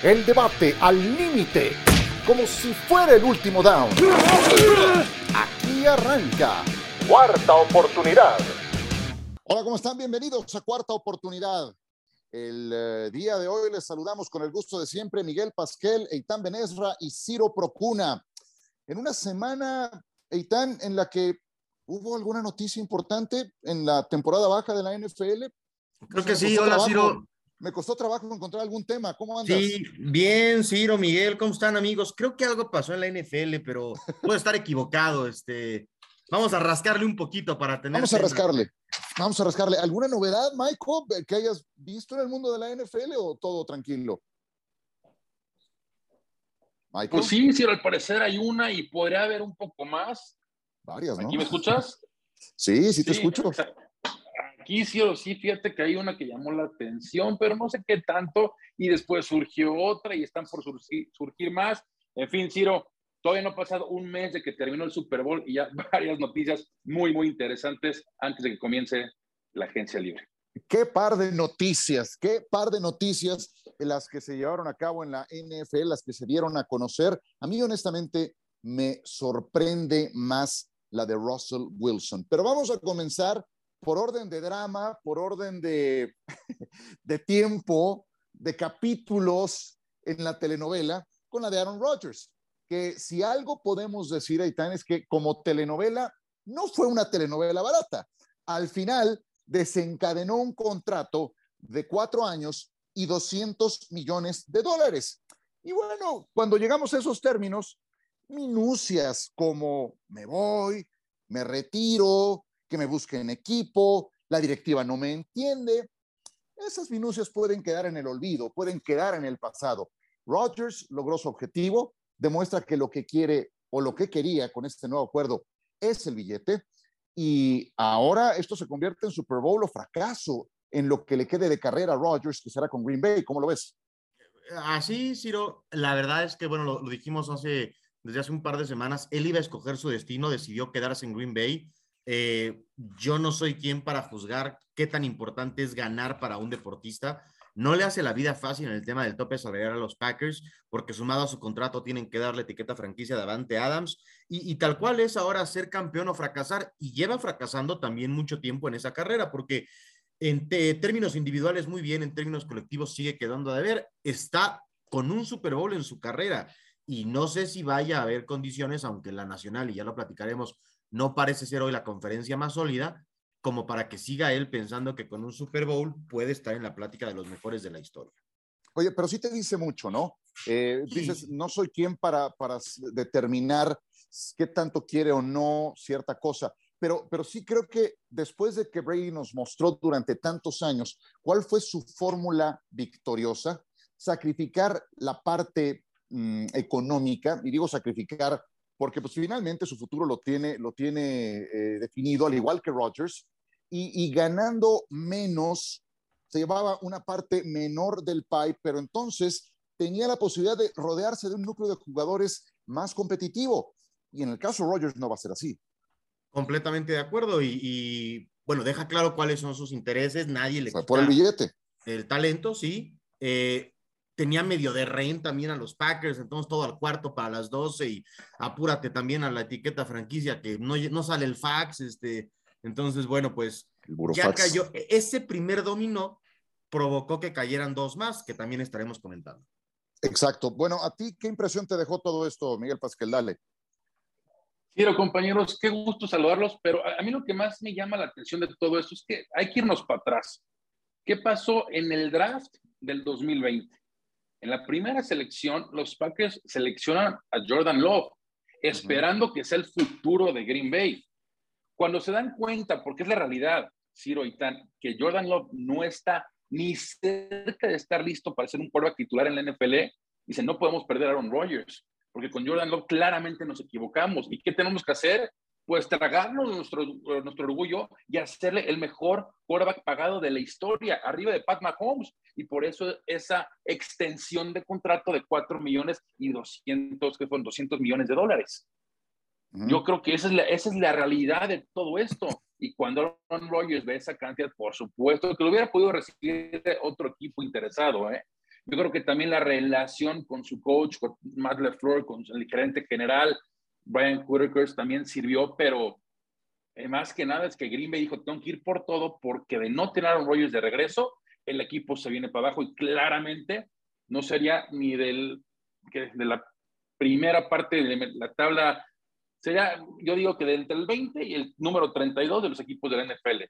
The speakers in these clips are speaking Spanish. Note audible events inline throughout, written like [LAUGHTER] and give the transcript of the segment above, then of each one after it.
El debate al límite, como si fuera el último down. Aquí arranca. Cuarta oportunidad. Hola, ¿cómo están? Bienvenidos a Cuarta Oportunidad. El eh, día de hoy les saludamos con el gusto de siempre Miguel Pasquel, Eitan Benesra y Ciro Procuna. En una semana, Eitan, en la que hubo alguna noticia importante en la temporada baja de la NFL. Creo que sí, hola Ciro. Me costó trabajo encontrar algún tema. ¿Cómo andas? Sí, bien, Ciro, Miguel, ¿cómo están, amigos? Creo que algo pasó en la NFL, pero puedo estar equivocado. Este, vamos a rascarle un poquito para tener. Vamos a rascarle. Vamos a rascarle. ¿Alguna novedad, Michael, que hayas visto en el mundo de la NFL o todo tranquilo? Michael. Pues sí, Ciro, al parecer hay una y podría haber un poco más. Varias, ¿no? ¿Aquí me escuchas? Sí, sí te escucho [LAUGHS] aquí sí o sí, fíjate que hay una que llamó la atención, pero no sé qué tanto, y después surgió otra y están por surgir, surgir más. En fin, Ciro, todavía no ha pasado un mes de que terminó el Super Bowl y ya [LAUGHS] varias noticias muy, muy interesantes antes de que comience la agencia libre. Qué par de noticias, qué par de noticias las que se llevaron a cabo en la NFL, las que se dieron a conocer. A mí honestamente me sorprende más la de Russell Wilson. Pero vamos a comenzar por orden de drama, por orden de, [LAUGHS] de tiempo, de capítulos en la telenovela, con la de Aaron Rodgers, que si algo podemos decir, Aitán, es que como telenovela no fue una telenovela barata. Al final desencadenó un contrato de cuatro años y 200 millones de dólares. Y bueno, cuando llegamos a esos términos, minucias como me voy, me retiro, que me busquen equipo, la directiva no me entiende. Esas minucias pueden quedar en el olvido, pueden quedar en el pasado. Rodgers logró su objetivo, demuestra que lo que quiere o lo que quería con este nuevo acuerdo es el billete y ahora esto se convierte en Super Bowl o fracaso en lo que le quede de carrera a Rodgers, que será con Green Bay. ¿Cómo lo ves? Así, Ciro, la verdad es que, bueno, lo, lo dijimos hace, desde hace un par de semanas, él iba a escoger su destino, decidió quedarse en Green Bay eh, yo no soy quien para juzgar qué tan importante es ganar para un deportista. No le hace la vida fácil en el tema del tope salarial a los Packers, porque sumado a su contrato tienen que darle etiqueta franquicia de Avante Adams, y, tal cual es ahora ser campeón o fracasar, y lleva fracasando también mucho tiempo en esa carrera, porque en términos individuales muy bien, en términos colectivos sigue quedando de ver, está con un Super Bowl en su carrera, y no sé si vaya a haber condiciones, aunque la nacional, y ya lo platicaremos, no parece ser hoy la conferencia más sólida como para que siga él pensando que con un Super Bowl puede estar en la plática de los mejores de la historia. Oye, pero sí te dice mucho, ¿no? Eh, dices, no soy quien para, para determinar qué tanto quiere o no cierta cosa, pero, pero sí creo que después de que Brady nos mostró durante tantos años cuál fue su fórmula victoriosa, sacrificar la parte mm, económica, y digo sacrificar porque pues finalmente su futuro lo tiene, lo tiene eh, definido, al igual que Rodgers, y, ganando menos, se llevaba una parte menor del pie, pero entonces tenía la posibilidad de rodearse de un núcleo de jugadores más competitivo. Y en el caso de Rodgers no va a ser así. Completamente de acuerdo. Y, bueno, deja claro cuáles son sus intereses. Nadie le. O por el billete. El talento, sí. Eh, tenía medio de rehén también a los Packers, entonces todo al cuarto para las 12 y apúrate también a la etiqueta franquicia que no, no sale el fax, este, entonces bueno, pues ya cayó, e, ese primer dominó provocó que cayeran dos más, que también estaremos comentando. Exacto. Bueno, ¿a ti qué impresión te dejó todo esto, Miguel Pasquel? Dale. Quiero, compañeros, qué gusto saludarlos, pero a mí lo que más me llama la atención de todo esto es que hay que irnos para atrás. ¿Qué pasó en el draft del 2020? En la primera selección, los Packers seleccionan a Jordan Love, esperando que sea el futuro de Green Bay. Cuando se dan cuenta, porque es la realidad, Ciro y Tan, que Jordan Love no está ni cerca de estar listo para ser un quarterback titular en la NFL, dicen, no podemos perder a Aaron Rodgers, porque con Jordan Love claramente nos equivocamos. ¿Y qué tenemos que hacer? Pues tragarnos nuestro, nuestro orgullo y hacerle el mejor quarterback pagado de la historia, arriba de Pat Mahomes. Y por eso esa extensión de contrato de 4 millones y 200, que fueron 200 millones de dólares. Yo creo que esa es, la, esa es la realidad de todo esto. Y cuando Aaron Rodgers ve esa cantidad, por supuesto que lo hubiera podido recibir otro equipo interesado, ¿eh? Yo creo que también la relación con su coach, con Matt LeFleur, con el gerente general, Brian Whitaker, también sirvió, pero eh, más que nada es que Green Bay dijo, tengo que ir por todo porque de no tener a Rogers de regreso, el equipo se viene para abajo y claramente no sería ni del, de la primera parte de la tabla, sería, yo digo que entre el 20 y el número 32 de los equipos de la NFL.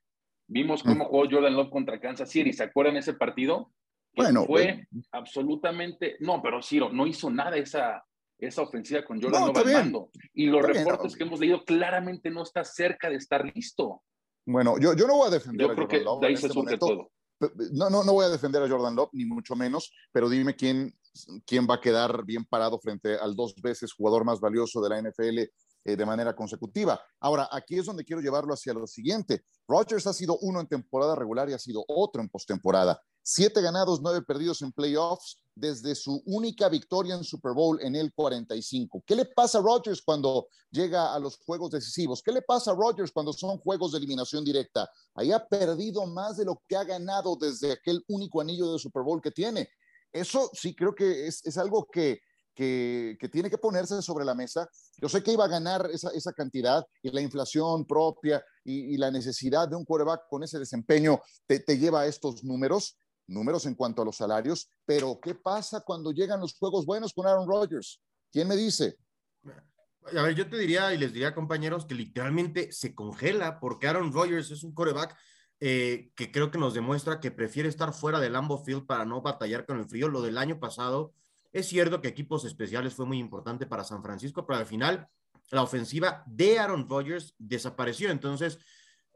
Vimos cómo jugó Jordan Love contra Kansas City, ¿se acuerdan ese partido? bueno, fue absolutamente, no, pero Ciro, no hizo nada esa, esa ofensiva con Jordan mando. Y los reportes que hemos leído claramente no está cerca de estar listo. Bueno, yo, yo no voy a defender yo creo que de ahí se este todo. No, no, no voy a defender a Jordan Love, ni mucho menos, pero dime quién, quién va a quedar bien parado frente al dos veces jugador más valioso de la NFL eh, de manera consecutiva. Ahora, aquí es donde quiero llevarlo hacia lo siguiente. Rodgers ha sido uno en temporada regular y ha sido otro en postemporada. Siete ganados, nueve perdidos en playoffs desde su única victoria en Super Bowl en el 45. ¿Qué le pasa a Rodgers cuando llega a los juegos decisivos? ¿Qué le pasa a Rodgers cuando son juegos de eliminación directa? Ahí ha perdido más de lo que ha ganado desde aquel único anillo de Super Bowl que tiene. Eso sí creo que es, es algo que, que, que, tiene que ponerse sobre la mesa. Yo sé que iba a ganar esa, esa cantidad y la inflación propia y, y, la necesidad de un quarterback con ese desempeño te, te lleva a estos números, números en cuanto a los salarios, pero ¿qué pasa cuando llegan los juegos buenos con Aaron Rodgers? ¿Quién me dice? A ver, yo te diría y les diría, compañeros, que literalmente se congela porque Aaron Rodgers es un coreback eh, que creo que nos demuestra que prefiere estar fuera del Lambo Field para no batallar con el frío. Lo del año pasado, es cierto que equipos especiales fue muy importante para San Francisco, pero al final la ofensiva de Aaron Rodgers desapareció. Entonces,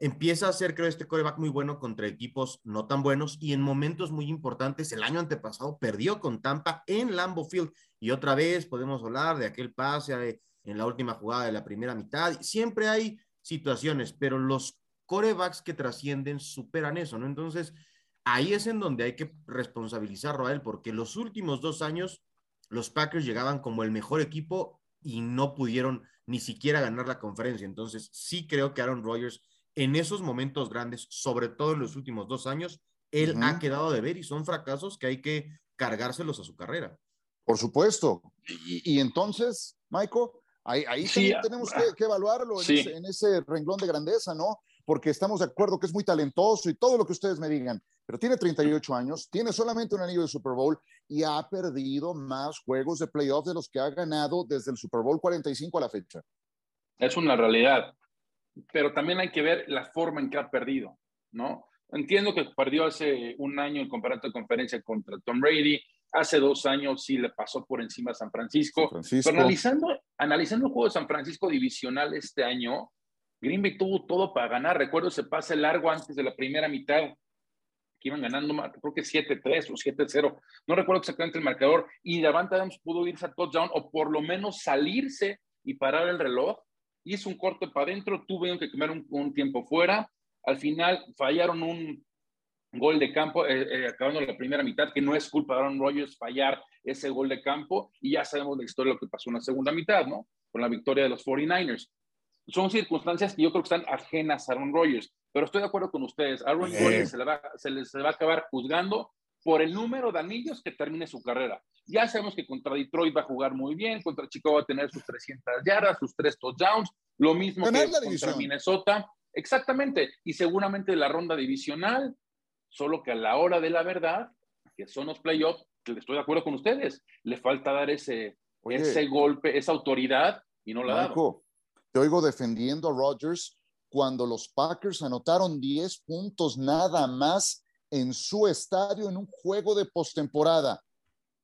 empieza a ser, creo, este coreback muy bueno contra equipos no tan buenos y en momentos muy importantes. El año antepasado perdió con Tampa en Lambo Field y otra vez podemos hablar de aquel pase en la última jugada de la primera mitad. Siempre hay situaciones, pero los corebacks que trascienden superan eso, ¿no? Entonces, ahí es en donde hay que responsabilizarlo a él, porque los últimos dos años los Packers llegaban como el mejor equipo y no pudieron ni siquiera ganar la conferencia. Entonces, sí creo que Aaron Rodgers en esos momentos grandes, sobre todo en los últimos dos años, él ha quedado de ver y son fracasos que hay que cargárselos a su carrera. Por supuesto. Y, entonces, Michael, ahí, ahí ah, tenemos que, ah, evaluarlo en, ese, renglón de grandeza, ¿no? Porque estamos de acuerdo que es muy talentoso y todo lo que ustedes me digan, pero tiene 38 años, tiene solamente un anillo de Super Bowl y ha perdido más juegos de playoff de los que ha ganado desde el Super Bowl 45 a la fecha. Es una realidad pero también hay que ver la forma en que ha perdido, ¿no? Entiendo que perdió hace un año el campeonato de conferencia contra Tom Brady, hace dos años sí le pasó por encima a San Francisco, Pero analizando, analizando el juego de San Francisco divisional este año, Green Bay tuvo todo para ganar, recuerdo ese pase largo antes de la primera mitad, que iban ganando, creo que 7-3 o 7-0, no recuerdo exactamente el marcador, y Davante Adams pudo irse a touchdown o por lo menos salirse y parar el reloj, hizo un corte para adentro, tuvieron que comer un, tiempo fuera, al final fallaron un gol de campo, eh, eh, acabando la primera mitad, que no es culpa de Aaron Rodgers fallar ese gol de campo, y ya sabemos la historia de lo que pasó en la segunda mitad, ¿no? Con la victoria de los 49ers. Son circunstancias que yo creo que están ajenas a Aaron Rodgers, pero estoy de acuerdo con ustedes. Aaron Rodgers se, le va, se, le, se va a acabar juzgando por el número de anillos que termine su carrera. Ya sabemos que contra Detroit va a jugar muy bien, contra Chicago va a tener sus 300 yardas, sus tres touchdowns, lo mismo que contra Minnesota. Exactamente, y seguramente la ronda divisional, solo que a la hora de la verdad, que son los playoffs, que estoy de acuerdo con ustedes, le falta dar ese, ese golpe, esa autoridad, y no la dado. Te oigo defendiendo a Rodgers cuando los Packers anotaron 10 puntos nada más en su estadio en un juego de postemporada.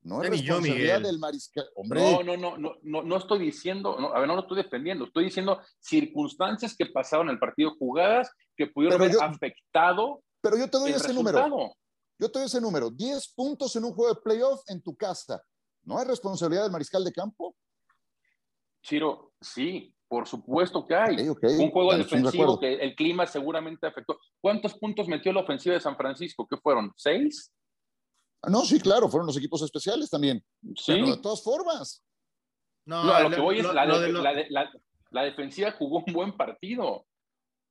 No es responsabilidad del mariscal. No, no, no, no, no, no estoy diciendo, a ver, no lo estoy defendiendo, estoy diciendo circunstancias que pasaron en el partido, jugadas que pudieron haber afectado. Pero yo te doy ese número. Yo te doy ese número. 10 puntos en un juego de playoff en tu casa. ¿No hay responsabilidad del mariscal de campo? Chiro, sí, por supuesto que hay. Un juego defensivo que el clima seguramente afectó. ¿Cuántos puntos metió la ofensiva de San Francisco? ¿Qué fueron? ¿Seis? No, sí, claro, fueron los equipos especiales también. Sí. Pero de todas formas. No, lo que voy es la, la, defensiva jugó un buen partido.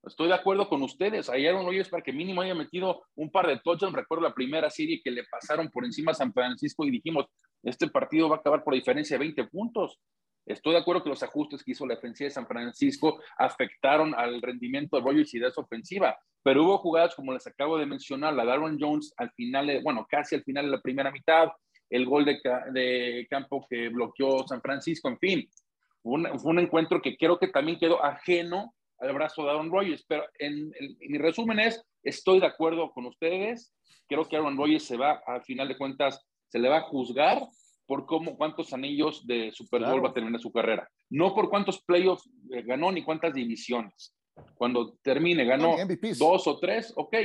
Estoy de acuerdo con ustedes. Ayer un es para que mínimo haya metido un par de touchdowns. Recuerdo la primera serie que le pasaron por encima a San Francisco y dijimos, este partido va a acabar por diferencia de 20 puntos. Estoy de acuerdo que los ajustes que hizo la defensiva de San Francisco afectaron al rendimiento de Rogers y de esa ofensiva, pero hubo jugadas como les acabo de mencionar, la Darwin Jones al final, bueno, casi al final de la primera mitad, el gol de, de campo que bloqueó San Francisco, en fin, fue un, encuentro que creo que también quedó ajeno al brazo de Aaron Rodgers, pero en, mi resumen es, estoy de acuerdo con ustedes, creo que Aaron Rodgers se va, al final de cuentas, se le va a juzgar por cómo, cuántos anillos de Super Bowl va a en su carrera. No por cuántos playoffs eh, ganó ni cuántas divisiones. Cuando termine, ganó dos o tres, ok.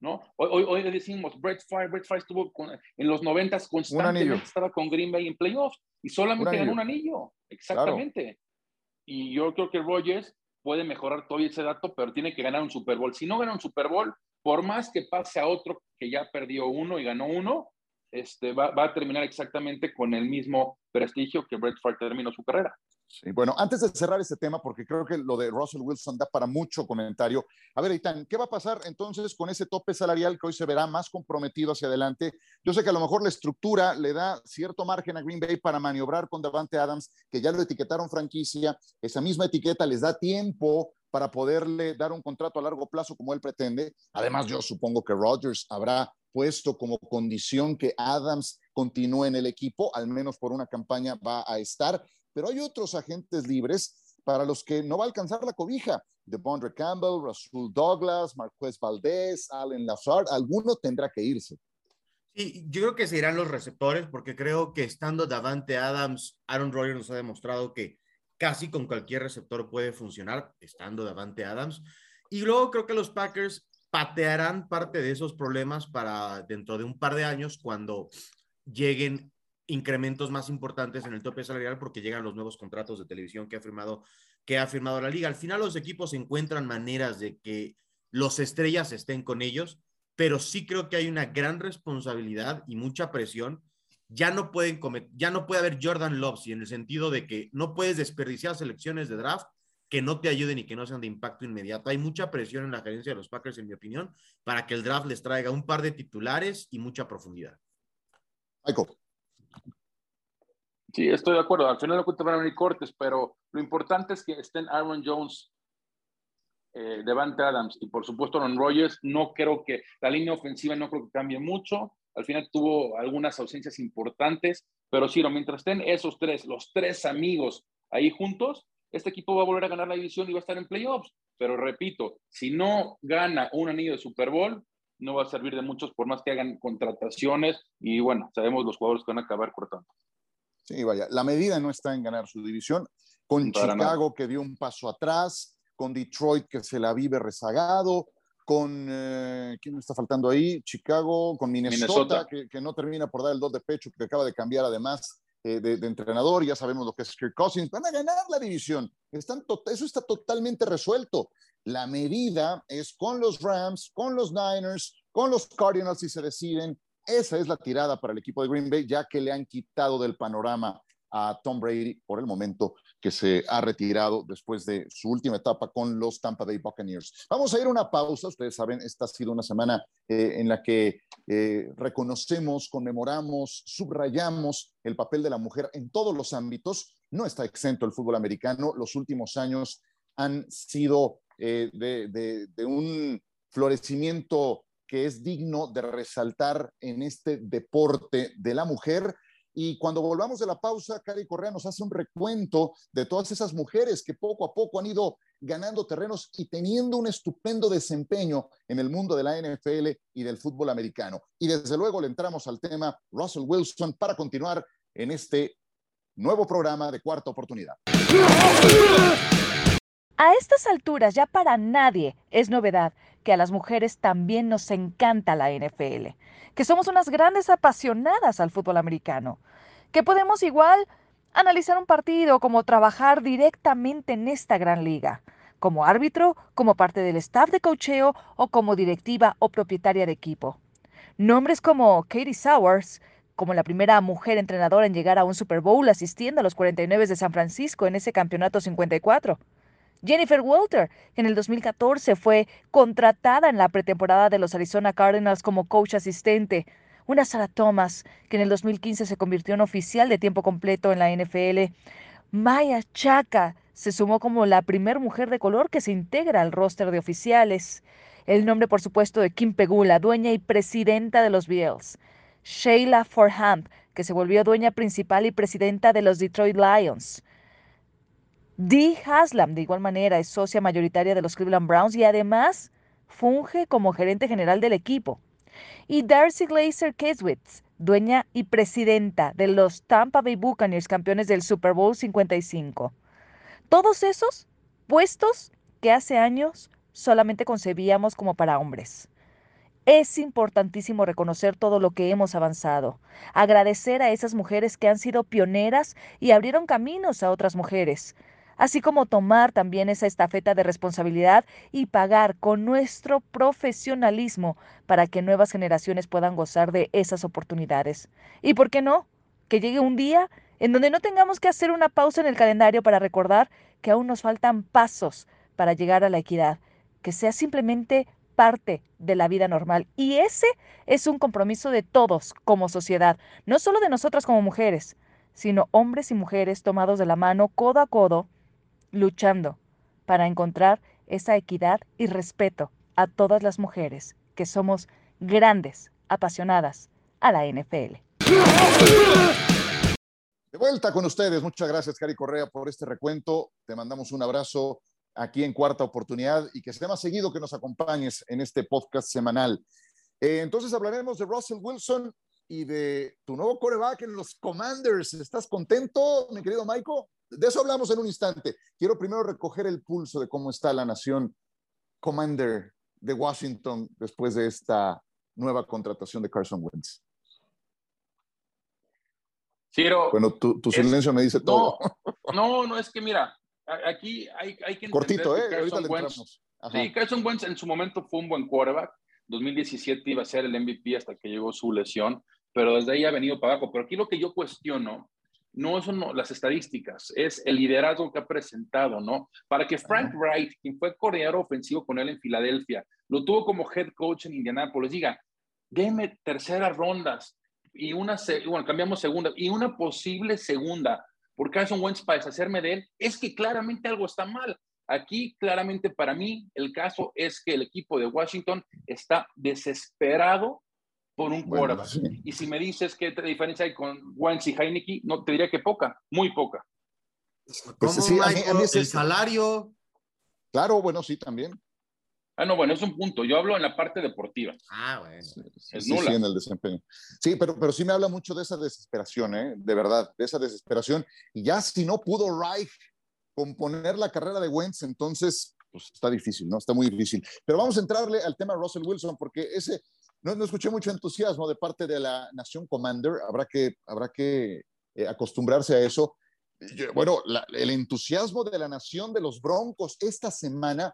¿no? Hoy, hoy, decimos, Brett Favre, Brett Favre estuvo en los noventas constantemente, estaba con Green Bay en playoffs y solamente ganó un anillo. Exactamente. Y yo creo que Rogers puede mejorar todo ese dato, pero tiene que ganar un Super Bowl. Si no gana un Super Bowl, por más que pase a otro que ya perdió uno y ganó uno, este, va, a terminar exactamente con el mismo prestigio que Brett Favre terminó su carrera. Sí, bueno, antes de cerrar este tema, porque creo que lo de Russell Wilson da para mucho comentario. A ver, Itán, ¿qué va a pasar entonces con ese tope salarial que hoy se verá más comprometido hacia adelante? Yo sé que a lo mejor la estructura le da cierto margen a Green Bay para maniobrar con Davante Adams, que ya lo etiquetaron franquicia. Esa misma etiqueta les da tiempo para poderle dar un contrato a largo plazo como él pretende. Además, yo supongo que Rodgers habrá puesto como condición que Adams continúe en el equipo, al menos por una campaña va a estar, pero hay otros agentes libres para los que no va a alcanzar la cobija. De Campbell, Rasul Douglas, Marquez Valdez, Allen Lazard, alguno tendrá que irse. Sí, yo creo que se irán los receptores porque creo que estando Davante Adams, Aaron Rodgers nos ha demostrado que casi con cualquier receptor puede funcionar, estando Davante Adams. Y luego creo que los Packers patearán parte de esos problemas para dentro de un par de años cuando lleguen incrementos más importantes en el tope salarial porque llegan los nuevos contratos de televisión que ha firmado que ha firmado la liga. Al final los equipos encuentran maneras de que los estrellas estén con ellos, pero sí creo que hay una gran responsabilidad y mucha presión. Ya no pueden ya no puede haber Jordan Loves y en el sentido de que no puedes desperdiciar selecciones de draft que no te ayuden y que no sean de impacto inmediato. Hay mucha presión en la gerencia de los Packers, en mi opinión, para que el draft les traiga un par de titulares y mucha profundidad. Michael. Sí, estoy de acuerdo. Al final de cuentas van a venir cortes, pero lo importante es que estén Aaron Jones, eh, Devante Adams y por supuesto Aaron Rodgers. No creo que la línea ofensiva no creo que cambie mucho. Al final tuvo algunas ausencias importantes, pero sí, mientras estén esos tres, los tres amigos ahí juntos, este equipo va a volver a ganar la división y va a estar en playoffs. Pero repito, si no gana un anillo de Super Bowl, no va a servir de muchos por más que hagan contrataciones. Y bueno, sabemos los jugadores que van a acabar cortando. Sí, vaya, la medida no está en ganar su división, con Chicago que dio un paso atrás, con Detroit que se la vive rezagado, con, eh, ¿quién me está faltando ahí? Chicago, con Minnesota, Que, que, no termina por dar el dos de pecho, que acaba de cambiar además eh, de, entrenador, ya sabemos lo que es Kirk Cousins, van a ganar la división. Están eso está totalmente resuelto. La medida es con los Rams, con los Niners, con los Cardinals si se deciden. Esa es la tirada para el equipo de Green Bay, ya que le han quitado del panorama a Tom Brady por el momento que se ha retirado después de su última etapa con los Tampa Bay Buccaneers. Vamos a ir a una pausa. Ustedes saben, esta ha sido una semana eh, en la que eh, reconocemos, conmemoramos, subrayamos el papel de la mujer en todos los ámbitos. No está exento el fútbol americano. Los últimos años han sido eh, de un florecimiento que es digno de resaltar en este deporte de la mujer y cuando volvamos de la pausa, Cari Correa nos hace un recuento de todas esas mujeres que poco a poco han ido ganando terrenos y teniendo un estupendo desempeño en el mundo de la NFL y del fútbol americano. Y desde luego le entramos al tema Russell Wilson para continuar en este nuevo programa de Cuarta Oportunidad. A estas alturas ya para nadie es novedad que a las mujeres también nos encanta la NFL, que somos unas grandes apasionadas al fútbol americano, que podemos igual analizar un partido como trabajar directamente en esta gran liga, como árbitro, como parte del staff de cocheo o como directiva o propietaria de equipo. Nombres como Katie Sowers, como la primera mujer entrenadora en llegar a un Super Bowl asistiendo a los 49 de San Francisco en ese campeonato 54. Jennifer Walter, que en el 2014 fue contratada en la pretemporada de los Arizona Cardinals como coach asistente. Una Sarah Thomas, que en el 2015 se convirtió en oficial de tiempo completo en la NFL. Maya Chaka se sumó como la primera mujer de color que se integra al roster de oficiales. El nombre, por supuesto, de Kim Pegula, dueña y presidenta de los Bills. Sheila Forham, que se volvió dueña principal y presidenta de los Detroit Lions. Dee Haslam, de igual manera, es socia mayoritaria de los Cleveland Browns y además funge como gerente general del equipo. Y Darcy Glazer Keswitz, dueña y presidenta de los Tampa Bay Buccaneers, campeones del Super Bowl 55. Todos esos puestos que hace años solamente concebíamos como para hombres. Es importantísimo reconocer todo lo que hemos avanzado, agradecer a esas mujeres que han sido pioneras y abrieron caminos a otras mujeres, así como tomar también esa estafeta de responsabilidad y pagar con nuestro profesionalismo para que nuevas generaciones puedan gozar de esas oportunidades. ¿Y por qué no? Que llegue un día en donde no tengamos que hacer una pausa en el calendario para recordar que aún nos faltan pasos para llegar a la equidad, que sea simplemente parte de la vida normal. Y ese es un compromiso de todos como sociedad, no solo de nosotras como mujeres, sino hombres y mujeres tomados de la mano codo a codo luchando para encontrar esa equidad y respeto a todas las mujeres que somos grandes, apasionadas a la NFL. De vuelta con ustedes. Muchas gracias, Cari Correa, por este recuento. Te mandamos un abrazo aquí en Cuarta Oportunidad y que sea más seguido que nos acompañes en este podcast semanal. Eh, entonces hablaremos de Russell Wilson y de tu nuevo coreback en los Commanders. ¿Estás contento, mi querido Michael? De eso hablamos en un instante. Quiero primero recoger el pulso de cómo está la nación Commander de Washington después de esta nueva contratación de Carson Wentz. Ciro, bueno, tu, silencio me dice todo. No, no, es que mira, aquí hay, hay que entender Cortito, ¿eh? Carson Wentz, sí, Carson Wentz en su momento fue un buen quarterback. 2017 iba a ser el MVP hasta que llegó su lesión, pero desde ahí ha venido para abajo. Pero aquí lo que yo cuestiono no son las estadísticas, es el liderazgo que ha presentado, ¿no? Para que Frank Wright, quien fue coordinador ofensivo con él en Filadelfia, lo tuvo como head coach en Indianapolis, diga, deme terceras rondas y una, bueno, cambiamos segunda, y una posible segunda por Carson Wentz para deshacerme de él, es que claramente algo está mal. Aquí, claramente para mí, el caso es que el equipo de Washington está desesperado por un quarterback. Y si me dices qué diferencia hay con Wentz y Heineke, no te diría que poca, muy poca. Pues sí, a mí, el salario. Claro, bueno, sí, también. Ah, no, bueno, es un punto. Yo hablo en la parte deportiva. Ah, bueno. es nula. Sí, en el desempeño. Sí, pero, pero sí me habla mucho de esa desesperación, ¿eh? De verdad, de esa desesperación. Y ya si no pudo Reich componer la carrera de Wentz, entonces, pues está difícil, ¿no? Está muy difícil. Pero vamos a entrarle al tema Russell Wilson, porque ese, no, no, escuché mucho entusiasmo de parte de la Nación Commander. Habrá que, habrá que eh, acostumbrarse a eso. bueno, el entusiasmo de la Nación de los Broncos esta semana,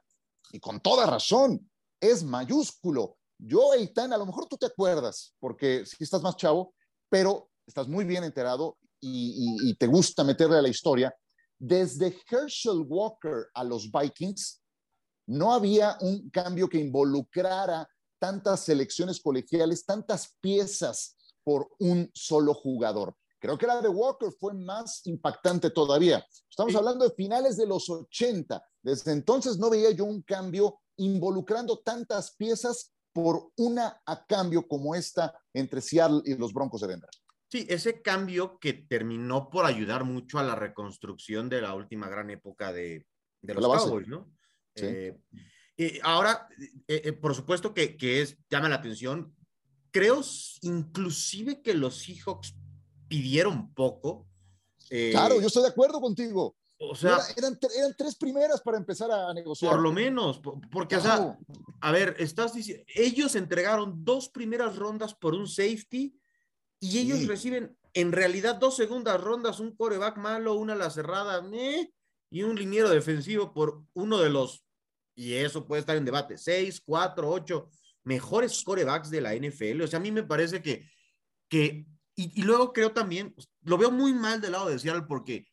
y con toda razón, es mayúsculo. Yo, Eitan, a lo mejor tú te acuerdas, porque si estás más chavo, pero estás muy bien enterado y, y te gusta meterle a la historia. Desde Herschel Walker a los Vikings, no había un cambio que involucrara tantas selecciones colegiales, tantas piezas por un solo jugador. Creo que la de Walker fue más impactante todavía. Estamos hablando de finales de los 80. Desde entonces no veía yo un cambio involucrando tantas piezas por una a cambio como esta entre Seattle y los Broncos de Denver. Sí, ese cambio que terminó por ayudar mucho a la reconstrucción de la última gran época de, de los Cowboys, ¿no? Sí. Eh, y ahora, eh, eh, por supuesto que, que, es, llama la atención. Creo inclusive que los Seahawks pidieron poco. Eh, claro, yo estoy de acuerdo contigo. O sea, eran, eran, tres primeras para empezar a negociar. Por lo menos, porque, o sea, a ver, estás diciendo, ellos entregaron dos primeras rondas por un safety y ellos reciben en realidad dos segundas rondas, un coreback malo, una la cerrada, y un liniero defensivo por uno de los y eso puede estar en debate, seis, cuatro, ocho mejores corebacks de la NFL. O sea, a mí me parece que, que y, luego creo también, pues, lo veo muy mal del lado de Seattle porque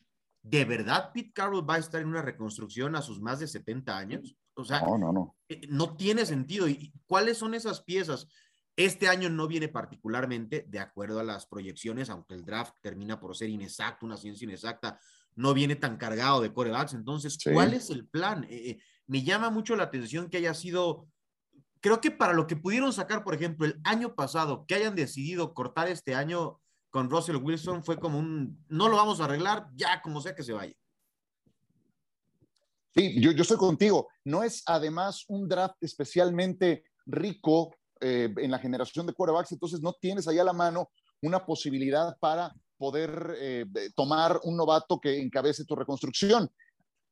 ¿de verdad Pete Carroll va a estar en una reconstrucción a sus más de 70 años? O sea, no, no, no. Eh, no tiene sentido. ¿Y cuáles son esas piezas? Este año no viene particularmente de acuerdo a las proyecciones, aunque el draft termina por ser inexacto, una ciencia inexacta, no viene tan cargado de corebacks. Entonces, ¿cuál es el plan? Eh, eh, me llama mucho la atención que haya sido, creo que para lo que pudieron sacar, por ejemplo, el año pasado, que hayan decidido cortar este año con Russell Wilson, fue como un, no lo vamos a arreglar, ya como sea que se vaya. Sí, yo, yo estoy contigo. No es además un draft especialmente rico eh, en la generación de quarterbacks, entonces no tienes ahí a la mano una posibilidad para poder eh, tomar un novato que encabece tu reconstrucción.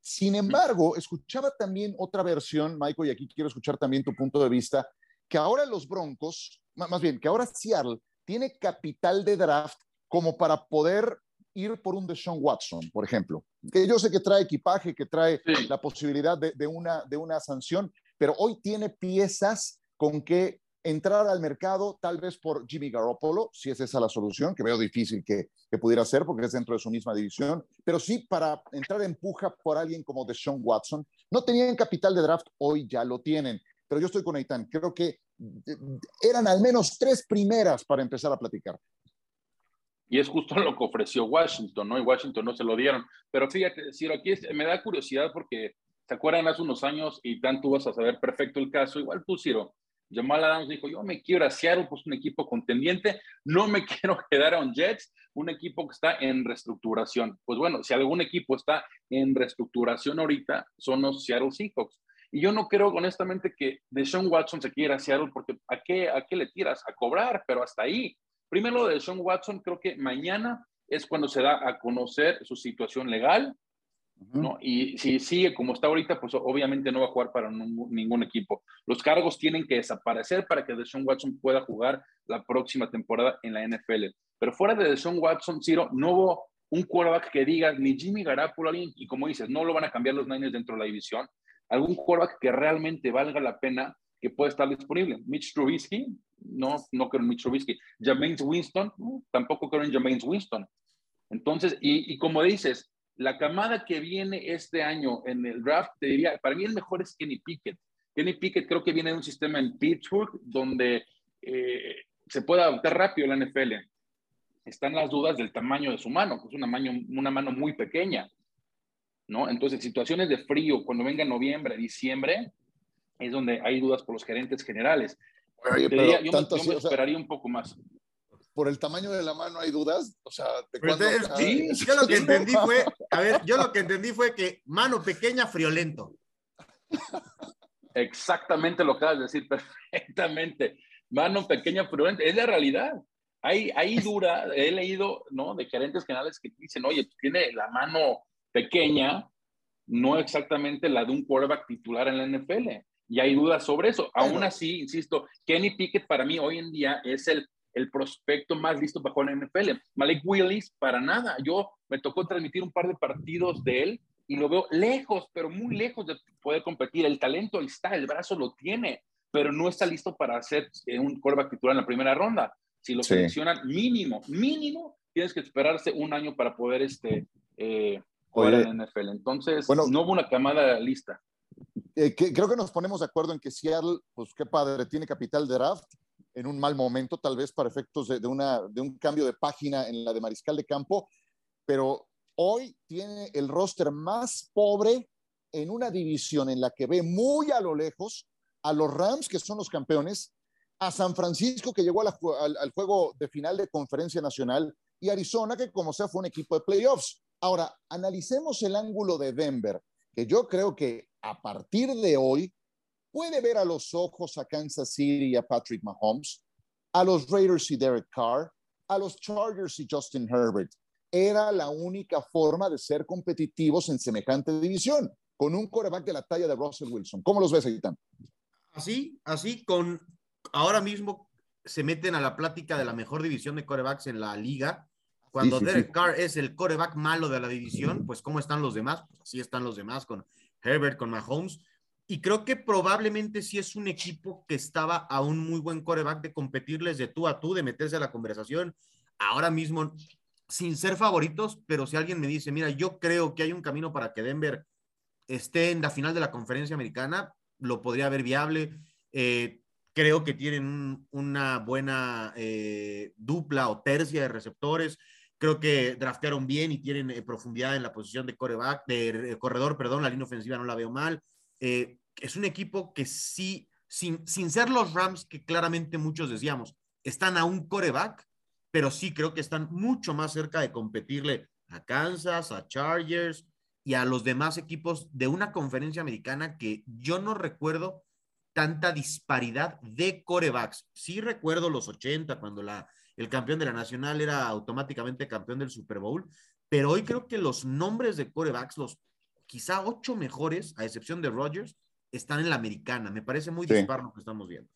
Sin embargo, escuchaba también otra versión, Michael, y aquí quiero escuchar también tu punto de vista, que ahora los Broncos, más bien, que ahora Seattle tiene capital de draft como para poder ir por un Deshaun Watson, por ejemplo, que yo sé que trae equipaje, que trae la posibilidad de, de, una, de una sanción, pero hoy tiene piezas con que entrar al mercado tal vez por Jimmy Garoppolo, si es esa la solución, que veo difícil que, que, pudiera ser porque es dentro de su misma división, pero sí para entrar en puja por alguien como Deshaun Watson. No tenían capital de draft, hoy ya lo tienen, pero yo estoy con Aitan, creo que eh, eran al menos tres primeras para empezar a platicar. Y es justo lo que ofreció Washington, ¿no? Y Washington no se lo dieron. Pero fíjate, Ciro, aquí me da curiosidad porque, ¿se acuerdan hace unos años? Y Dan, tú vas a saber perfecto el caso. Igual tú, Ciro, Jamal Adams dijo, yo me quiero a Seattle, pues un equipo contendiente, no me [LAUGHS] quiero quedar a un Jets, un equipo que está en reestructuración. Pues bueno, si algún equipo está en reestructuración ahorita, son los Seattle Seahawks. Y yo no creo honestamente que Deshaun Watson se quiera a Seattle porque ¿a qué, ¿a qué le tiras? A cobrar, pero hasta ahí. Primero Watson, creo que mañana es cuando se da a conocer su situación legal, ¿no? Y si sigue como está ahorita, pues obviamente no va a jugar para ningún, equipo. Los cargos tienen que desaparecer para que Deshaun Watson pueda jugar la próxima temporada en la NFL. Pero fuera de Deshaun Watson, Ciro, no hubo un quarterback que diga ni Jimmy Garoppolo, y como dices, no lo van a cambiar los Niners dentro de la división. Algún quarterback que realmente valga la pena que pueda estar disponible. Mitch Trubisky, no, no creo en Mitch Trubisky. Jameis Winston, tampoco creo en Jameis Winston. Entonces, y, y como dices, la camada que viene este año en el draft, te diría, para mí el mejor es Kenny Pickett. Kenny Pickett creo que viene de un sistema en Pittsburgh donde eh, se puede adaptar rápido la NFL. Están las dudas del tamaño de su mano, que es una mano, una mano muy pequeña. ¿no? Entonces, situaciones de frío, cuando venga noviembre, diciembre, es donde hay dudas por los gerentes generales. yo, me, esperaría un poco más por el tamaño de la mano hay dudas. O sea, ¿de cuándo, sí, [LAUGHS] yo lo que entendí fue, a ver, yo lo que entendí fue que mano pequeña, friolento. Exactamente lo que acabas de decir, perfectamente. Mano pequeña, friolento, es la realidad. Hay, hay dura, he leído, ¿no? De gerentes generales que dicen, oye, tiene la mano pequeña, no exactamente la de un quarterback titular en la NFL. Y hay dudas sobre eso. Aún así, insisto, Kenny Pickett para mí hoy en día es el el prospecto más listo para jugar en NFL. Malik Willis, para nada. Yo me tocó transmitir un par de partidos de él y lo veo lejos, pero muy lejos de poder competir. El talento está, el brazo lo tiene, pero no está listo para hacer eh, un quarterback titular en la primera ronda. Si lo seleccionan mínimo, mínimo, tienes que esperarse un año para poder este, eh, jugar en NFL. Entonces, bueno, no hubo una camada lista. Eh, creo que nos ponemos de acuerdo en que Seattle, pues qué padre, tiene capital de draft, en un mal momento, tal vez para efectos de, una, de un cambio de página en la de Mariscal de Campo, pero hoy tiene el roster más pobre en una división en la que ve muy a lo lejos a los Rams, que son los campeones, a San Francisco, que llegó al, al, juego de final de conferencia nacional, y Arizona, que como sea fue un equipo de playoffs. Ahora, analicemos el ángulo de Denver, que yo creo que a partir de hoy puede ver a los ojos a Kansas City y a Patrick Mahomes, a los Raiders y Derek Carr, a los Chargers y Justin Herbert. Era la única forma de ser competitivos en semejante división, con un coreback de la talla de Russell Wilson. ¿Cómo los ves, Aitan? Así, así, con ahora mismo se meten a la plática de la mejor división de corebacks en la liga. Cuando Derek Carr es el coreback malo de la división, pues ¿cómo están los demás? Pues así están los demás con Herbert, con Mahomes. Y creo que probablemente sí es un equipo que estaba a un muy buen coreback de competirles de tú a tú, de meterse a la conversación. Ahora mismo sin ser favoritos, pero si alguien me dice, mira, yo creo que hay un camino para que Denver esté en la final de la conferencia americana, lo podría ver viable. Eh, creo que tienen una buena eh, dupla o tercia de receptores. Creo que draftearon bien y tienen eh, profundidad en la posición de coreback, de corredor, perdón, la línea ofensiva no la veo mal. Es un equipo que sí, sin, sin ser los Rams, que claramente muchos decíamos, están a un coreback, pero sí creo que están mucho más cerca de competirle a Kansas, a Chargers y a los demás equipos de una conferencia americana que yo no recuerdo tanta disparidad de corebacks. Sí recuerdo los 80 cuando la, el campeón de la nacional era automáticamente campeón del Super Bowl, pero hoy creo que los nombres de corebacks, los quizá ocho mejores, a excepción de Rodgers, están en la americana. Me parece muy dispar lo que estamos viendo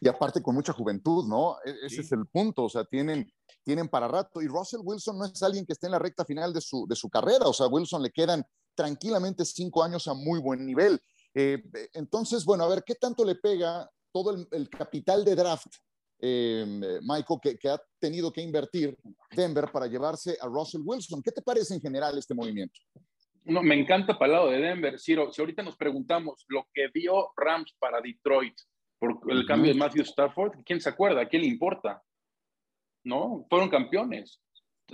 y aparte con mucha juventud, ¿no? E-, ese es el punto, o sea, tienen, tienen para rato. Y Russell Wilson no es alguien que esté en la recta final de su, de su carrera, o sea, Wilson le quedan tranquilamente cinco años a muy buen nivel. Eh, entonces, bueno, a ver, ¿qué tanto le pega todo el, capital de draft, em, Michael, que, que, ha tenido que invertir Denver para llevarse a Russell Wilson? ¿Qué te parece en general este movimiento? No, me encanta para el lado de Denver, Ciro. Si ahorita nos preguntamos lo que dio Rams para Detroit, por el cambio de Matthew Stafford, ¿quién se acuerda? ¿A quién le importa? ¿No? Fueron campeones.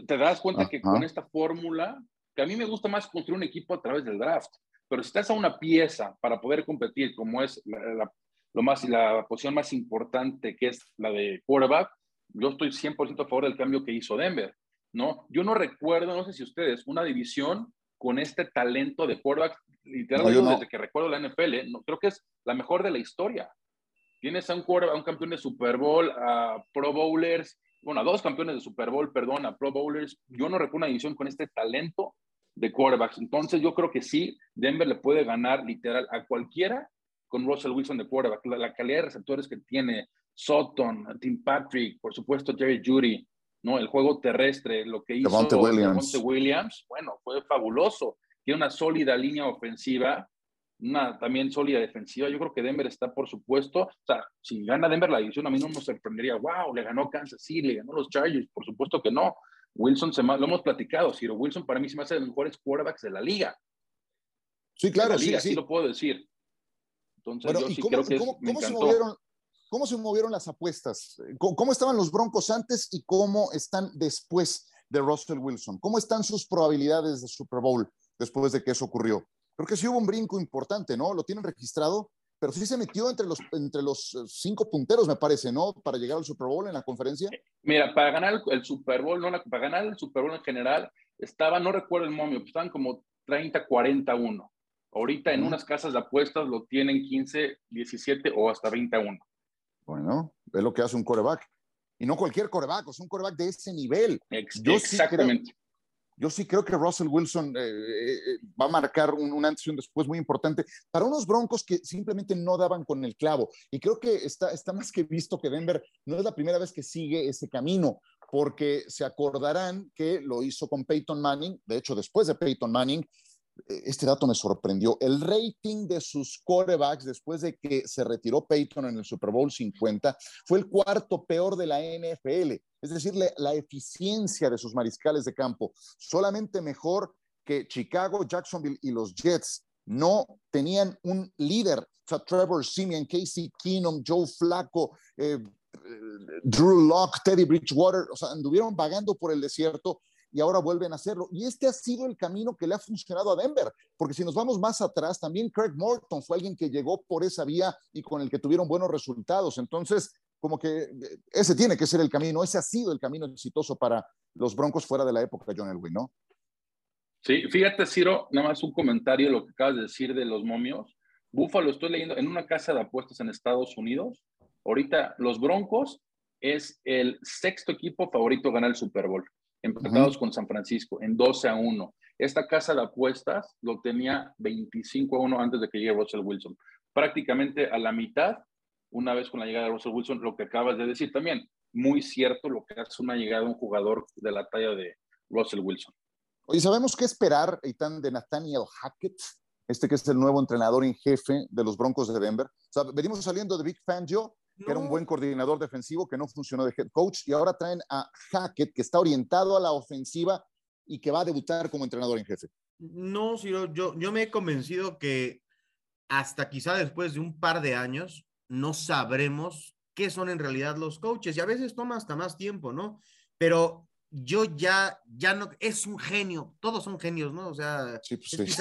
Te das cuenta que con esta fórmula, que a mí me gusta más construir un equipo a través del draft, pero si estás a una pieza para poder competir, como es la, lo más, la posición más importante, que es la de quarterback, yo estoy 100% a favor del cambio que hizo Denver, ¿no? Yo no recuerdo, no sé si ustedes, una división con este talento de quarterback, literalmente desde que recuerdo la NFL, no, creo que es la mejor de la historia. Tienes a un, a un campeón de Super Bowl, a Pro Bowlers, bueno, a dos campeones de Super Bowl, perdón, a Pro Bowlers. Yo no recuerdo una división con este talento de quarterbacks. Entonces, yo creo que sí, Denver le puede ganar literal a cualquiera con Russell Wilson de quarterback. La, calidad de receptores que tiene Sutton, Tim Patrick, por supuesto, Jerry Judy, ¿no? El juego terrestre, lo que hizo Williams. Williams, bueno, fue fabuloso. Tiene una sólida línea ofensiva una también sólida defensiva. Yo creo que Denver está, por supuesto, o sea, si gana Denver la división, a mí no me sorprendería, wow, le ganó Kansas City, le ganó los Chargers, por supuesto que no. Wilson, se, lo hemos platicado, Ciro Wilson para mí se me hace de los mejores quarterbacks de la liga. Sí, claro, sí, sí. lo puedo decir. Entonces, yo sí cómo, creo que cómo, se movieron, ¿Cómo se movieron las apuestas? ¿Cómo, estaban los Broncos antes y cómo están después de Russell Wilson? ¿Cómo están sus probabilidades de Super Bowl después de que eso ocurrió? creo que sí hubo un brinco importante, ¿no? Lo tienen registrado, pero sí se metió entre los, entre los eh, cinco punteros, me parece, ¿no? Para llegar al Super Bowl en la conferencia. Mira, para ganar el, Super Bowl, no, para ganar el Super Bowl en general, estaba, no recuerdo el momio, estaban como 30, 41. Ahorita en unas casas de apuestas lo tienen 15, 17 o hasta 21. Bueno, es lo que hace un coreback. Y no cualquier coreback, es un coreback de ese nivel. exactamente yo sí creo que Russell Wilson eh, eh, eh, va a marcar un, antes y un después muy importante para unos broncos que simplemente no daban con el clavo. Y creo que está, está más que visto que Denver no es la primera vez que sigue ese camino, porque se acordarán que lo hizo con Peyton Manning, de hecho después de Peyton Manning, este dato me sorprendió. El rating de sus corebacks después de que se retiró Peyton en el Super Bowl 50 fue el cuarto peor de la NFL. Es decir, la, eficiencia de sus mariscales de campo, solamente mejor que Chicago, Jacksonville y los Jets. No tenían un líder. O sea, Trevor Simeon, Casey Keenum, Joe Flacco, eh, eh, Drew Locke, Teddy Bridgewater, o sea, anduvieron vagando por el desierto y ahora vuelven a hacerlo. Y este ha sido el camino que le ha funcionado a Denver, porque si nos vamos más atrás, también Craig Morton fue alguien que llegó por esa vía y con el que tuvieron buenos resultados. Entonces, como que eh, ese tiene que ser el camino, ese ha sido el camino exitoso para los Broncos fuera de la época John Elway, ¿no? Sí, fíjate, Ciro, nada más un comentario de lo que acabas de decir de los momios. Búfalo, estoy leyendo en una casa de apuestas en Estados Unidos. Ahorita los Broncos es el sexto equipo favorito a ganar el Super Bowl empatados con San Francisco en 12 a 1. Esta casa de apuestas lo tenía 25 a 1 antes de que llegue Russell Wilson. Prácticamente a la mitad, una vez con la llegada de Russell Wilson, lo que acabas de decir también, muy cierto lo que hace una llegada de un jugador de la talla de Russell Wilson. Oye, ¿sabemos qué esperar, Eitan, de Nathaniel Hackett? Este que es el nuevo entrenador en jefe de los Broncos de Denver. O sea, venimos saliendo de Big Fangio que era un buen coordinador defensivo que no funcionó de head coach, y ahora traen a Hackett, que está orientado a la ofensiva y que va a debutar como entrenador en jefe. No, Ciro, yo, yo me he convencido que hasta quizá después de un par de años no sabremos qué son en realidad los coaches y a veces toma hasta más tiempo, ¿no? Pero yo ya, ya no, es un genio, todos son genios, ¿no? O sea, pues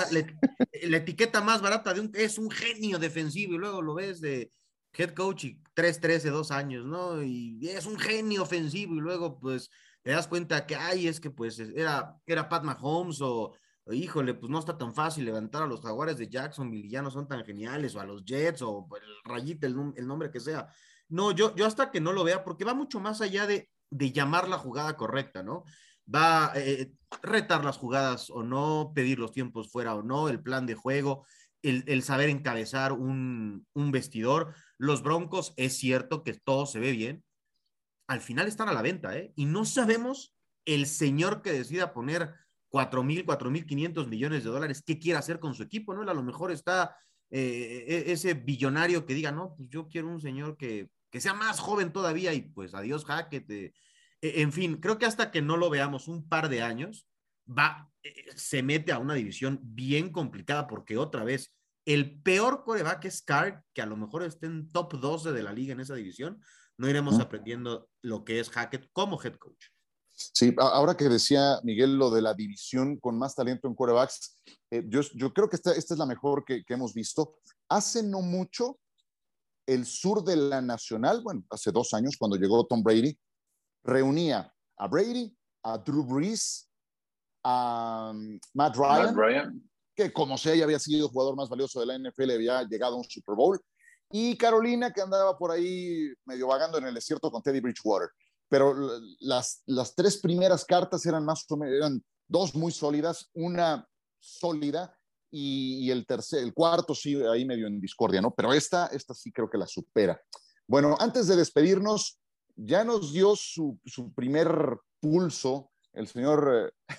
la etiqueta más barata de un, es un genio defensivo y luego lo ves de head coach y 3-13, dos años, ¿no? Y es un genio ofensivo y luego pues te das cuenta que, ay, es que pues era, era Pat Mahomes o, híjole, pues no está tan fácil levantar a los jaguares de Jacksonville y ya no son tan geniales o a los Jets o el rayita, el, nombre que sea. No, yo, yo hasta que no lo vea, porque va mucho más allá de de llamar la jugada correcta, ¿no? Va a eh, retar las jugadas o no, pedir los tiempos fuera o no, el plan de juego, el, saber encabezar un, un, vestidor. Los Broncos, es cierto que todo se ve bien, al final están a la venta, ¿eh? Y no sabemos el señor que decida poner 4 mil, 4 mil 500 millones de dólares, ¿qué quiere hacer con su equipo, no? A lo mejor está eh, e, ese billonario que diga, no, pues yo quiero un señor que que sea más joven todavía y pues adiós Hackett. E, en fin, creo que hasta que no lo veamos un par de años, va, eh, se mete a una división bien complicada porque otra vez el peor coreback es Carr, que a lo mejor esté en top 12 de la liga en esa división, no iremos aprendiendo lo que es Hackett como head coach. Sí, ahora que decía Miguel lo de la división con más talento en corebacks, eh, yo, yo, creo que esta, esta es la mejor que, que, hemos visto. Hace no mucho el sur de la Nacional, bueno, hace dos años cuando llegó Tom Brady, reunía a Brady, a Drew Brees, a um, Matt Ryan, que como sea ya había sido jugador más valioso de la NFL, había llegado a un Super Bowl, y Carolina, que andaba por ahí medio vagando en el desierto con Teddy Bridgewater. Pero las, las tres primeras cartas eran más eran dos muy sólidas, una sólida y, el tercer, el cuarto sí, ahí medio en discordia, ¿no? Pero esta, esta sí creo que la supera. Bueno, antes de despedirnos, ya nos dio su, su primer pulso el señor, eh,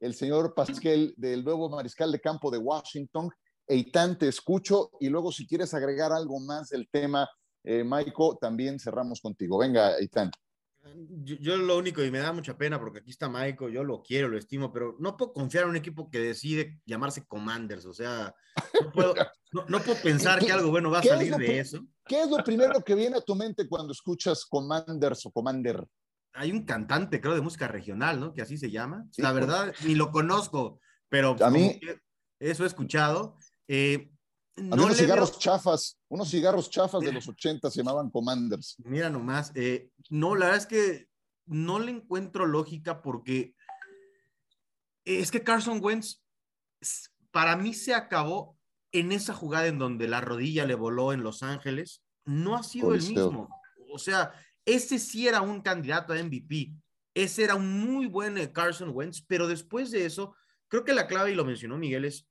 el señor Pasquel del nuevo mariscal de campo de Washington. Eitan, te escucho y luego si quieres agregar algo más del tema, eh, Maiko, también cerramos contigo. Venga, Eitan yo, lo único, y me da mucha pena porque aquí está Michael, yo lo quiero, lo estimo, pero no puedo confiar en un equipo que decide llamarse Commanders, o sea, no puedo, [LAUGHS] no, puedo pensar que algo bueno va a salir de eso. ¿Qué es lo primero que viene a tu mente cuando escuchas Commanders o Commander? Hay un cantante, creo, de música regional, ¿no? Que así se llama. La pues. verdad, ni lo conozco, pero a mí eso he escuchado. Eh, había unos cigarros chafas, unos cigarros chafas de los 80 se llamaban Commanders. Mira nomás, eh, no, la verdad es que no le encuentro lógica porque es que Carson Wentz para mí se acabó en esa jugada en donde la rodilla le voló en Los Ángeles. No ha sido el mismo. O sea, ese sí era un candidato a MVP. Ese era un muy buen eh, Carson Wentz, pero después de eso, creo que la clave, y lo mencionó Miguel, es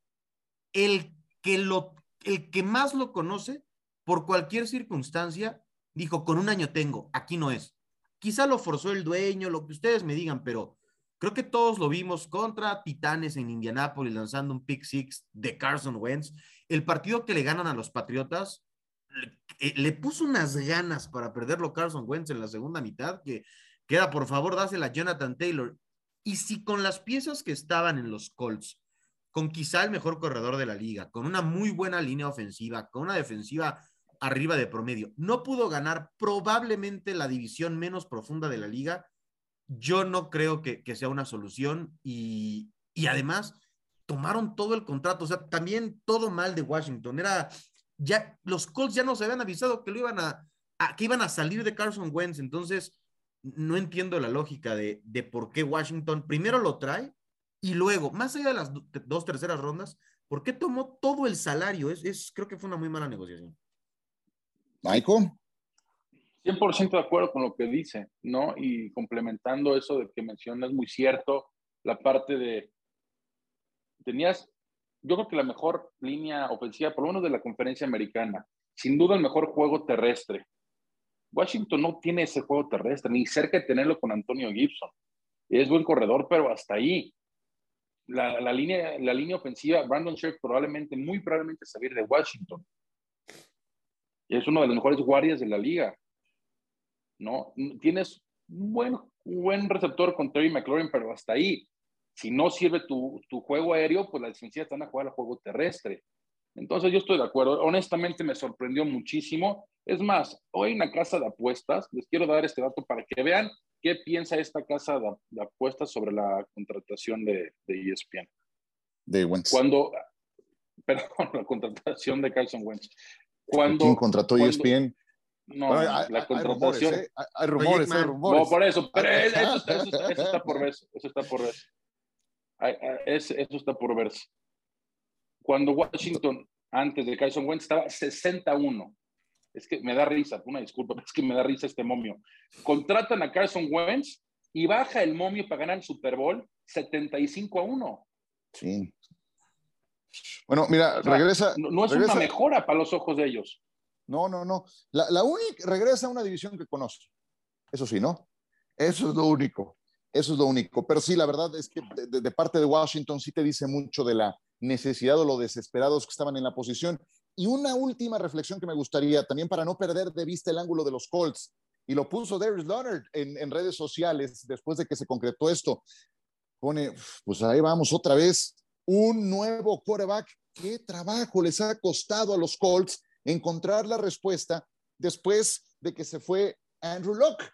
el que lo el que más lo conoce, por cualquier circunstancia, dijo, con un año tengo, aquí no es. Quizá lo forzó el dueño, lo que ustedes me digan, pero creo que todos lo vimos contra Titanes en Indianápolis lanzando un pick six de Carson Wentz. El partido que le ganan a los Patriotas le, eh, puso unas ganas para perderlo Carson Wentz en la segunda mitad, que queda, por favor, dásela a Jonathan Taylor. Y si con las piezas que estaban en los Colts con quizá el mejor corredor de la liga, con una muy buena línea ofensiva, con una defensiva arriba de promedio. No pudo ganar probablemente la división menos profunda de la liga. Yo no creo que, sea una solución y, además tomaron todo el contrato, o sea, también todo mal de Washington. Era ya los Colts ya nos habían avisado que lo iban a, que iban a salir de Carson Wentz, entonces no entiendo la lógica de, de por qué Washington primero lo trae y luego, más allá de las dos terceras rondas, ¿por qué tomó todo el salario? Es, es, creo que fue una muy mala negociación. Michael. 100% de acuerdo con lo que dice, ¿no? Y complementando eso de que mencionas muy cierto, la parte de, tenías, yo creo que la mejor línea ofensiva, por lo menos de la conferencia americana, sin duda el mejor juego terrestre. Washington no tiene ese juego terrestre, ni cerca de tenerlo con Antonio Gibson. Es buen corredor, pero hasta ahí la, línea, la línea ofensiva, Brandon Scherf probablemente, muy probablemente salir de Washington. Es uno de los mejores guardias de la liga. ¿No? Tienes buen, buen receptor con Terry McLaurin, pero hasta ahí. Si no sirve tu, tu juego aéreo, pues la defensiva están a jugar al juego terrestre. Entonces yo estoy de acuerdo. Honestamente me sorprendió muchísimo. Es más, hoy en una casa de apuestas, les quiero dar este dato para que vean qué piensa esta casa de, apuestas sobre la contratación de, de ESPN. De Wentz. Cuando, [LAUGHS] perdón, la contratación de Carson Wentz. Cuando, ¿Quién contrató ESPN? No, la contratación. ¿eh? Hay rumores, hay rumores, No, por eso, pero [LAUGHS] eso, está por verse. Eso está por verse. Eso está por verse. Cuando Washington, antes de Carson Wentz, estaba 61. Es que me da risa, una disculpa, [LAUGHS] pero es que me da risa este momio. Contratan a Carson Wentz y baja el momio para ganar el Super Bowl 75 a 1. Sí. Bueno, mira, regresa. No, es una mejora para los ojos de ellos. No, no, no. La, la única, regresa a una división que conoce. Eso sí, ¿no? Eso es lo único. Eso es lo único. Pero sí, la verdad es que de parte de Washington sí te dice mucho de la necesidad o lo desesperados que estaban en la posición. Y una última reflexión que me gustaría, también para no perder de vista el ángulo de los Colts, y lo puso Darius Leonard en, en redes sociales después de que se concretó esto. Pone, pues ahí vamos otra vez, un nuevo quarterback. ¿Qué trabajo les ha costado a los Colts encontrar la respuesta después de que se fue Andrew Locke?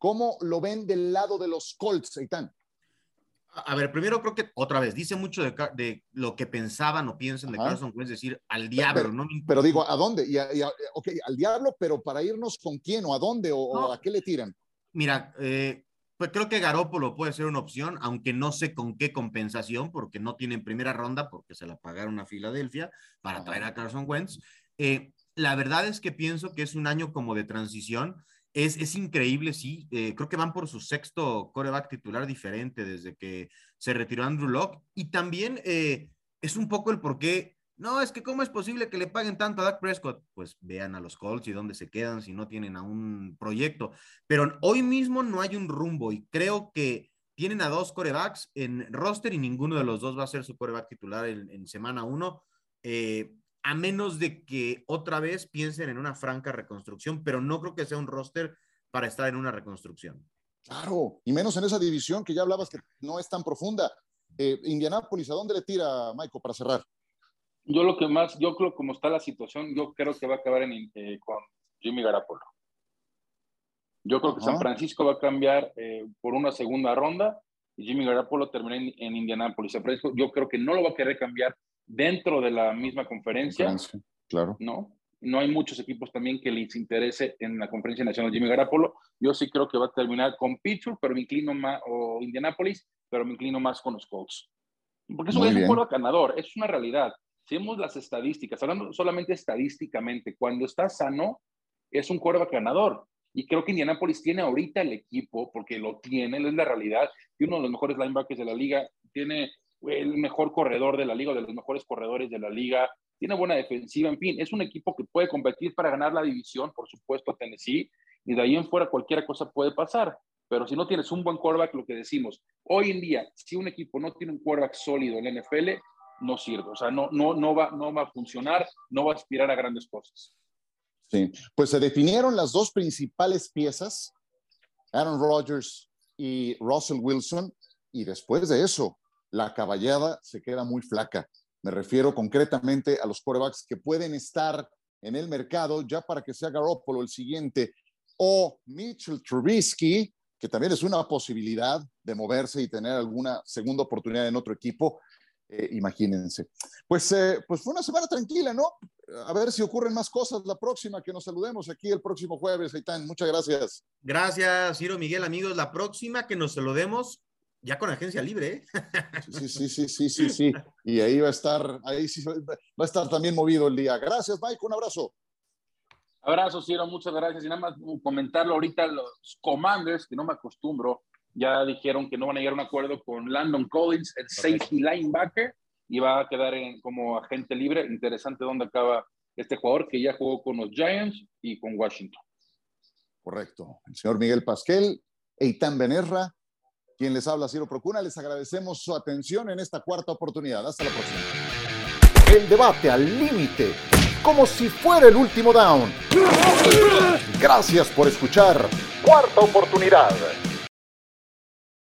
¿Cómo lo ven del lado de los Colts, Eitan? A ver, primero creo que otra vez dice mucho de, lo que pensaban o piensan de Carson Wentz, decir al diablo, pero, ¿no? Pero digo, ¿a dónde? Y ok, al diablo, pero para irnos con quién o a dónde o, a qué le tiran. Mira, eh, pues creo que Garópolo puede ser una opción, aunque no sé con qué compensación, porque no tienen primera ronda, porque se la pagaron a Filadelfia para traer a Carson Wentz. Eh, la verdad es que pienso que es un año como de transición es, increíble, sí. Eh, creo que van por su sexto coreback titular diferente desde que se retiró Andrew Locke. Y también eh, es un poco el por qué. No, es que cómo es posible que le paguen tanto a Dak Prescott. Pues vean a los Colts y dónde se quedan si no tienen a un proyecto. Pero hoy mismo no hay un rumbo y creo que tienen a dos corebacks en roster y ninguno de los dos va a ser su coreback titular en, semana uno. Eh, a menos de que otra vez piensen en una franca reconstrucción, pero no creo que sea un roster para estar en una reconstrucción. Claro, y menos en esa división que ya hablabas que no es tan profunda. Eh, Indianápolis, ¿a dónde le tira Michael para cerrar? Yo lo que más, yo creo como está la situación, yo creo que va a acabar en, eh, con Jimmy Garapolo. Yo creo que San Francisco va a cambiar eh, por una segunda ronda y Jimmy Garapolo termina en, en Indianápolis. Yo creo que no lo va a querer cambiar dentro de la misma conferencia. claro. ¿No? No hay muchos equipos también que les interese en la conferencia nacional Jimmy Garapolo. Yo sí creo que va a terminar con Pittsburgh, pero me inclino más, o Indianapolis, pero me inclino más con los Colts. Porque eso es un juego ganador, es una realidad. Si vemos las estadísticas, hablando solamente estadísticamente, cuando está sano, es un quarterback ganador. Y creo que Indianapolis tiene ahorita el equipo, porque lo tiene, es la realidad, y uno de los mejores linebackers de la liga, tiene el mejor corredor de la liga, de los mejores corredores de la liga, tiene buena defensiva, en fin, es un equipo que puede competir para ganar la división, por supuesto, Tennessee, y de ahí en fuera cualquier cosa puede pasar. Pero si no tienes un buen quarterback, lo que decimos, hoy en día, si un equipo no tiene un quarterback sólido en la NFL, no sirve, o sea, no, no, no, va, no va a funcionar, no va a aspirar a grandes cosas. Sí, pues se definieron las dos principales piezas, Aaron Rodgers y Russell Wilson, y después de eso, la caballada se queda muy flaca. Me refiero concretamente a los quarterbacks que pueden estar en el mercado ya para que sea Garoppolo el siguiente o Mitchell Trubisky, que también es una posibilidad de moverse y tener alguna segunda oportunidad en otro equipo. Eh, imagínense. Pues, eh, pues fue una semana tranquila, ¿no? A ver si ocurren más cosas la próxima, que nos saludemos aquí el próximo jueves, Aitán. Muchas gracias. Gracias, Ciro Miguel, amigos. La próxima que nos saludemos ya con agencia libre. ¿eh? Sí, sí, sí, sí, sí, sí. Y ahí va a estar, ahí sí va a estar también movido el día. Gracias, Mike, un abrazo. Abrazo, Ciro, muchas gracias. Y nada más comentarlo ahorita, los commanders, que no me acostumbro, ya dijeron que no van a llegar a un acuerdo con Landon Collins, el safety linebacker, y va a quedar como agente libre. Interesante dónde acaba este jugador que ya jugó con los Giants y con Washington. Correcto. El señor Miguel Pasquel, Eitan Benerra, quien les habla, Ciro Procuna. Les agradecemos su atención en esta cuarta oportunidad. Hasta la próxima. El debate al límite como si fuera el último down. Gracias por escuchar. Cuarta oportunidad.